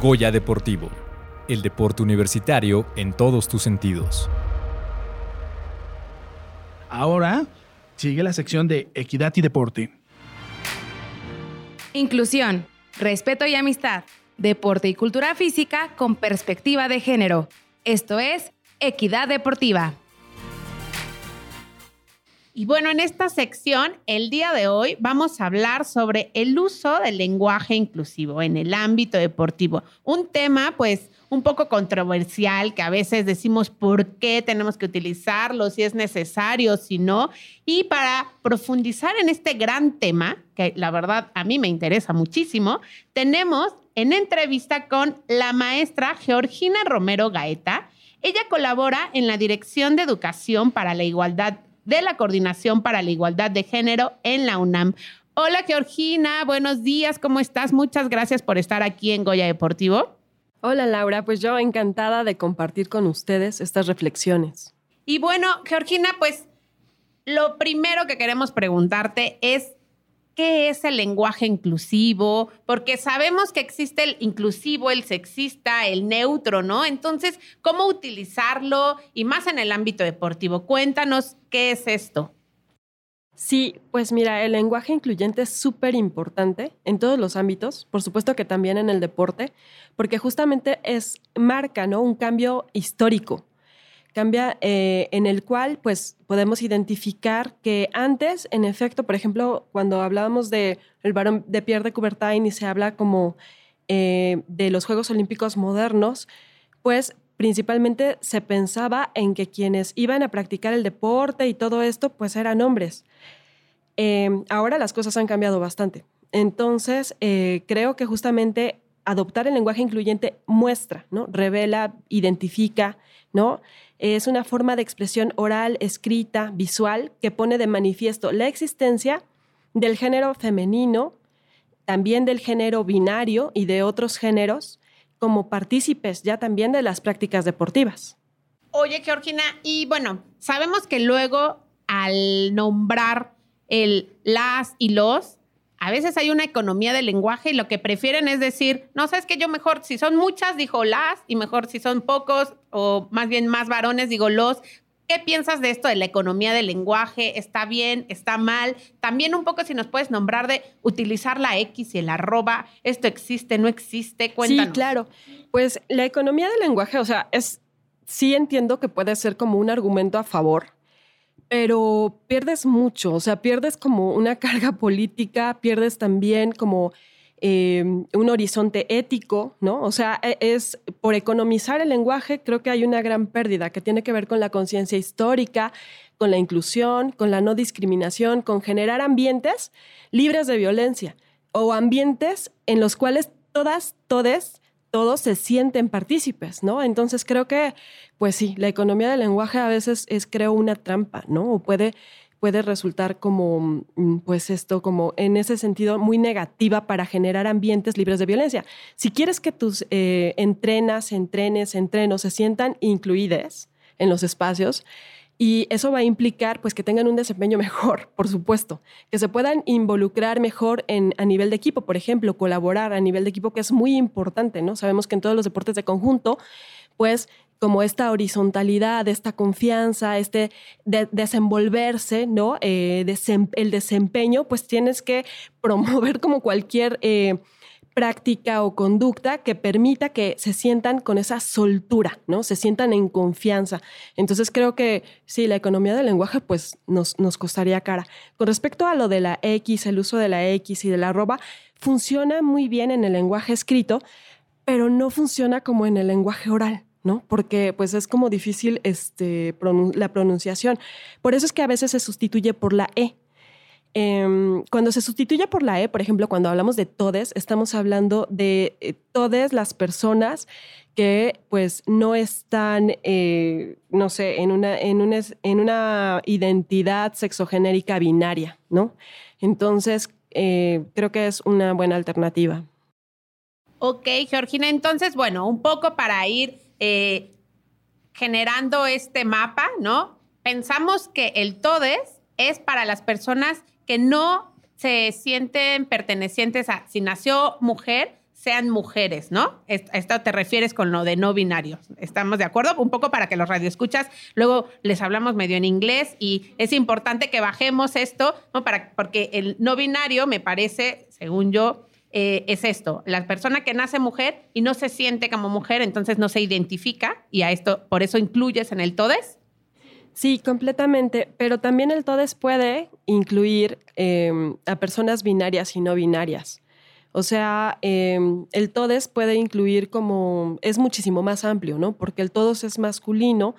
Goya Deportivo, el deporte universitario en todos tus sentidos. Ahora sigue la sección de Equidad y Deporte. Inclusión, respeto y amistad, deporte y cultura física con perspectiva de género. Esto es Equidad Deportiva. Y bueno, en esta sección, el día de hoy vamos a hablar sobre el uso del lenguaje inclusivo en el ámbito deportivo. Un tema, pues, un poco controversial, que a veces decimos por qué tenemos que utilizarlo, si es necesario, si no. Y para profundizar en este gran tema, que la verdad a mí me interesa muchísimo, tenemos en entrevista con la maestra Georgina Romero Gaeta. Ella colabora en la Dirección de Educación para la Igualdad de la Coordinación para la Igualdad de Género en la UNAM. Hola Georgina, buenos días, ¿cómo estás? Muchas gracias por estar aquí en Goya Deportivo. Hola Laura, pues yo encantada de compartir con ustedes estas reflexiones. Y bueno, Georgina, pues lo primero que queremos preguntarte es, qué es el lenguaje inclusivo, porque sabemos que existe el inclusivo, el sexista, el neutro, ¿no? Entonces, ¿cómo utilizarlo? Y más en el ámbito deportivo. Cuéntanos qué es esto. Sí, pues mira, el lenguaje incluyente es súper importante en todos los ámbitos, por supuesto que también en el deporte, porque justamente es marca, ¿no? Un cambio histórico cambia eh, en el cual pues podemos identificar que antes, en efecto, por ejemplo, cuando hablábamos de el varón de Pierre de Coubertin y se habla como eh, de los Juegos Olímpicos modernos, pues principalmente se pensaba en que quienes iban a practicar el deporte y todo esto, pues eran hombres. Em, ahora las cosas han cambiado bastante. Entonces, eh, creo que justamente adoptar el lenguaje incluyente muestra, ¿no? Revela, identifica, ¿no? Es una forma de expresión oral, escrita, visual, que pone de manifiesto la existencia del género femenino, también del género binario y de otros géneros, como partícipes ya también de las prácticas deportivas. Oye, Georgina, y bueno, sabemos que luego al nombrar el las y los, a veces hay una economía del lenguaje y lo que prefieren es decir, no, sabes que yo mejor, si son muchas, dijo las, y mejor si son pocos, o más bien más varones, digo los. ¿Qué piensas de esto de la economía del lenguaje? ¿Está bien? ¿Está mal? También un poco si nos puedes nombrar de utilizar la X y el arroba. ¿Esto existe? ¿No existe? Cuéntanos. Sí, claro. Pues la economía del lenguaje, o sea, es, sí entiendo que puede ser como un argumento a favor, pero pierdes mucho, o sea, pierdes como una carga política, pierdes también como eh, un horizonte ético, ¿no? O sea, e, es por economizar el lenguaje, creo que hay una gran pérdida que tiene que ver con la conciencia histórica, con la inclusión, con la no discriminación, con generar ambientes libres de violencia o ambientes en los cuales todas, todes todos se sienten partícipes, ¿no? Entonces creo que, pues sí, la economía del lenguaje a veces es, creo, una trampa, ¿no? O puede, puede resultar como, mm, pues esto, como en ese sentido muy negativa para generar ambientes libres de violencia. Si quieres que tus eh, entrenas, entrenes, entrenos se sientan incluidas en los espacios, y eso va a implicar pues que tengan un desempeño mejor, por supuesto, que se puedan involucrar mejor en, a nivel de equipo, por ejemplo, colaborar a nivel de equipo, que es muy importante, ¿no? Sabemos que en todos los deportes de conjunto, pues como esta horizontalidad, esta confianza, este desenvolverse, ¿no? Eh, el desempeño, pues tienes que promover como cualquier... Eh, práctica o conducta que permita que se sientan con esa soltura, ¿no? Se sientan en confianza. Entonces creo que sí, la economía del lenguaje pues nos, nos costaría cara. Con respecto a lo de la X, el uso de la X y de la arroba, funciona muy bien en el lenguaje escrito, pero no funciona como en el lenguaje oral. ¿no? Porque pues es como difícil este, la pronunciación. Por eso es que a veces se sustituye por la E, Em, cuando se sustituye por la E, por ejemplo, cuando hablamos de todes, estamos hablando de eh, todas las personas que pues no están, eh, no sé, en una, en, una, en una identidad sexogenérica binaria, ¿no? Entonces, eh, creo que es una buena alternativa. Ok, Georgina, entonces, bueno, un poco para ir generando este mapa, ¿no? Pensamos que el todes es para las personas que no se sienten pertenecientes a, si nació mujer, sean mujeres, ¿no? Esto te refieres con lo de no binarios. ¿Estamos de acuerdo? Un poco para que los radioescuchas, luego les hablamos medio en inglés y es importante que bajemos esto, ¿no? Para, porque el no binario me parece, según yo, eh, es esto, la persona que nace mujer y no se siente como mujer, entonces no se identifica y a esto, por eso incluyes en el TODES. Sí, completamente, pero también el TODES puede incluir em, a personas binarias y no binarias. O sea, em, el TODES puede incluir como, es muchísimo más amplio, ¿no? Porque el TODES es masculino,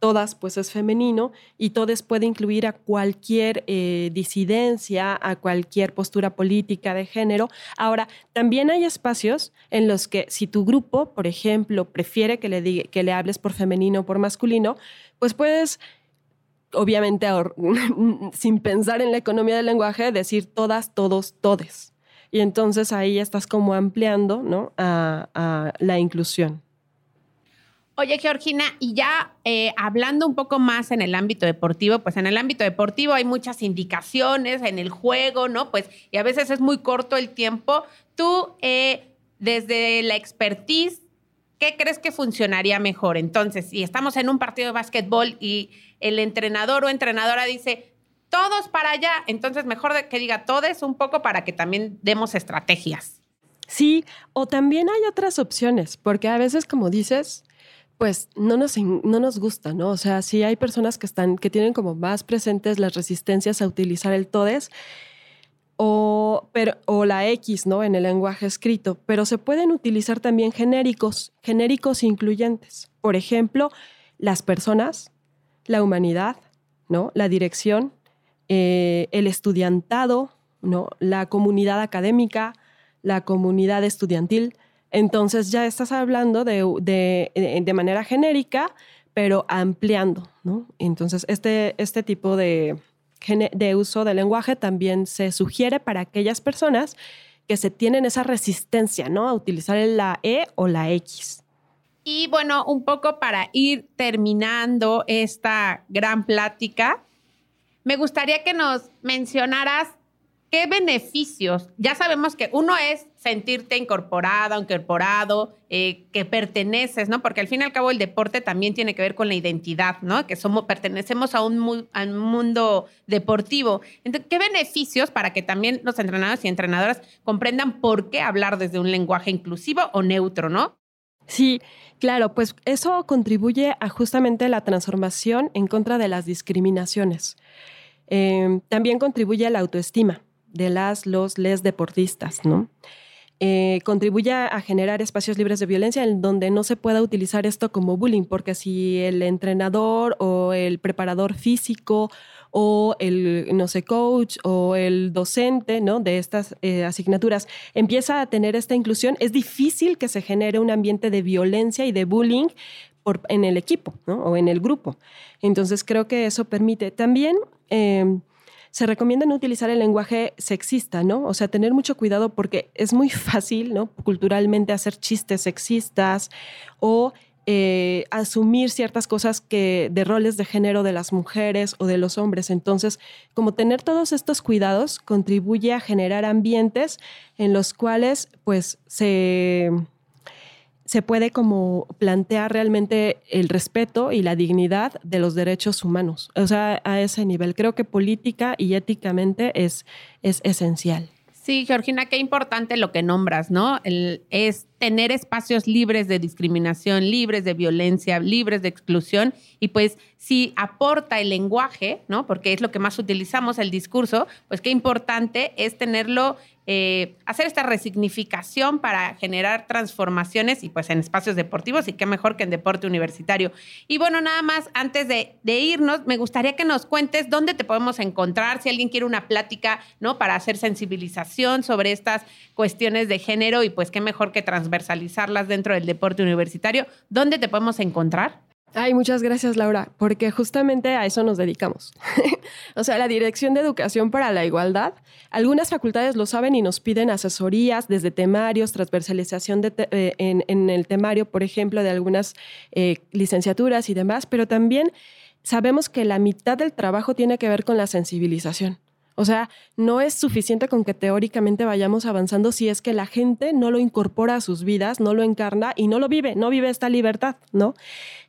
todas pues es femenino y todes puede incluir a cualquier eh, disidencia, a cualquier postura política de género. Ahora, también hay espacios en los que si tu grupo, por ejemplo, prefiere que le, que le hables por femenino o por masculino, pues puedes obviamente sin pensar en la economía del lenguaje, decir todas, todos, todes. Y entonces ahí estás como ampliando ¿no? a la inclusión. Oye, Georgina, y ya eh, hablando un poco más en el ámbito deportivo, pues en el ámbito deportivo hay muchas indicaciones en el juego, ¿no? Pues, y a veces es muy corto el tiempo. Tú, eh, desde la expertise, ¿qué crees que funcionaría mejor? Entonces, si estamos en un partido de básquetbol y el entrenador o entrenadora dice, todos para allá, entonces mejor que diga todos un poco para que también demos estrategias. Sí, o también hay otras opciones, porque a veces, como dices, pues no nos, no nos gusta, ¿no? O sea, sí hay personas que, están, que tienen como más presentes las resistencias a utilizar el todes o, pero, la X, ¿no? En el lenguaje escrito, pero se pueden utilizar también genéricos, genéricos incluyentes. Por ejemplo, las personas, la humanidad, ¿no? La dirección, eh, el estudiantado, ¿no? La comunidad académica, la comunidad estudiantil, entonces ya estás hablando de, de, manera genérica, pero ampliando, ¿no? Entonces este, este tipo de, de uso del lenguaje también se sugiere para aquellas personas que se tienen esa resistencia, ¿no? A utilizar la E o la X. Y bueno, un poco para ir terminando esta gran plática, me gustaría que nos mencionaras ¿Qué beneficios? Ya sabemos que uno es sentirte incorporada, incorporado, eh, que perteneces, ¿no? Porque al fin y al cabo el deporte también tiene que ver con la identidad, ¿no? Que somos, pertenecemos a un, mundo deportivo. Entonces, ¿qué beneficios para que también los entrenadores y entrenadoras comprendan por qué hablar desde un lenguaje inclusivo o neutro, ¿no? Sí, claro, pues eso contribuye a justamente la transformación en contra de las discriminaciones. Eh, también contribuye a la autoestima de las, los, les deportistas, ¿no? Eh, contribuye a generar espacios libres de violencia en donde no se pueda utilizar esto como bullying, porque si el entrenador o el preparador físico o el, no sé, coach o el docente ¿no? de estas eh, asignaturas empieza a tener esta inclusión, es difícil que se genere un ambiente de violencia y de bullying por, en el equipo o en el grupo. Entonces creo que eso permite también... Eh, se recomienda no utilizar el lenguaje sexista, ¿no? O sea, tener mucho cuidado porque es muy fácil, ¿no? Culturalmente hacer chistes sexistas o eh, asumir ciertas cosas que de roles de género de las mujeres o de los hombres. Entonces, como tener todos estos cuidados contribuye a generar ambientes en los cuales, pues, se se puede como plantear realmente el respeto y la dignidad de los derechos humanos. O sea, a ese nivel. Creo que política y éticamente es, es esencial. Sí, Georgina, qué importante lo que nombras, ¿no? Es tener espacios libres de discriminación, libres de violencia, libres de exclusión. Y pues si aporta el lenguaje, ¿no? Porque es lo que más utilizamos, el discurso, pues qué importante es tenerlo eh, hacer esta resignificación para generar transformaciones y pues en espacios deportivos y qué mejor que en deporte universitario. Y bueno, nada más antes de, irnos, me gustaría que nos cuentes dónde te podemos encontrar, si alguien quiere una plática, ¿no? Para hacer sensibilización sobre estas cuestiones de género y pues qué mejor que transversalizarlas dentro del deporte universitario, ¿dónde te podemos encontrar? Ay, muchas gracias, Laura, porque justamente a eso nos dedicamos. o sea, la Dirección de Educación para la Igualdad, algunas facultades lo saben y nos piden asesorías desde temarios, transversalización eh, en, el temario, por ejemplo, de algunas eh, licenciaturas y demás, pero también sabemos que la mitad del trabajo tiene que ver con la sensibilización. O sea, no es suficiente con que teóricamente vayamos avanzando si es que la gente no lo incorpora a sus vidas, no lo encarna y no lo vive, no vive esta libertad, ¿no?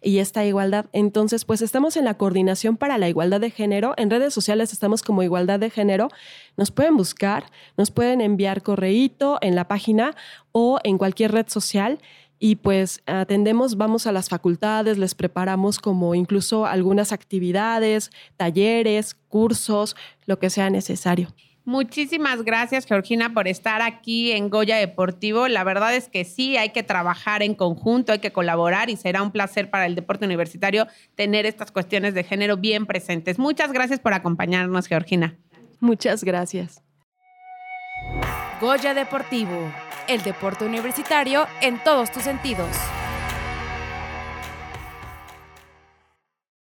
Y esta igualdad. Entonces, pues estamos en la coordinación para la igualdad de género. En redes sociales estamos como igualdad de género. Nos pueden buscar, nos pueden enviar correíto en la página o en cualquier red social y pues atendemos, vamos a las facultades, les preparamos como incluso algunas actividades, talleres, cursos, lo que sea necesario. Muchísimas gracias, Georgina, por estar aquí en Goya Deportivo. La verdad es que sí, hay que trabajar en conjunto, hay que colaborar y será un placer para el deporte universitario tener estas cuestiones de género bien presentes. Muchas gracias por acompañarnos, Georgina. Muchas gracias. Goya Deportivo el deporte universitario en todos tus sentidos.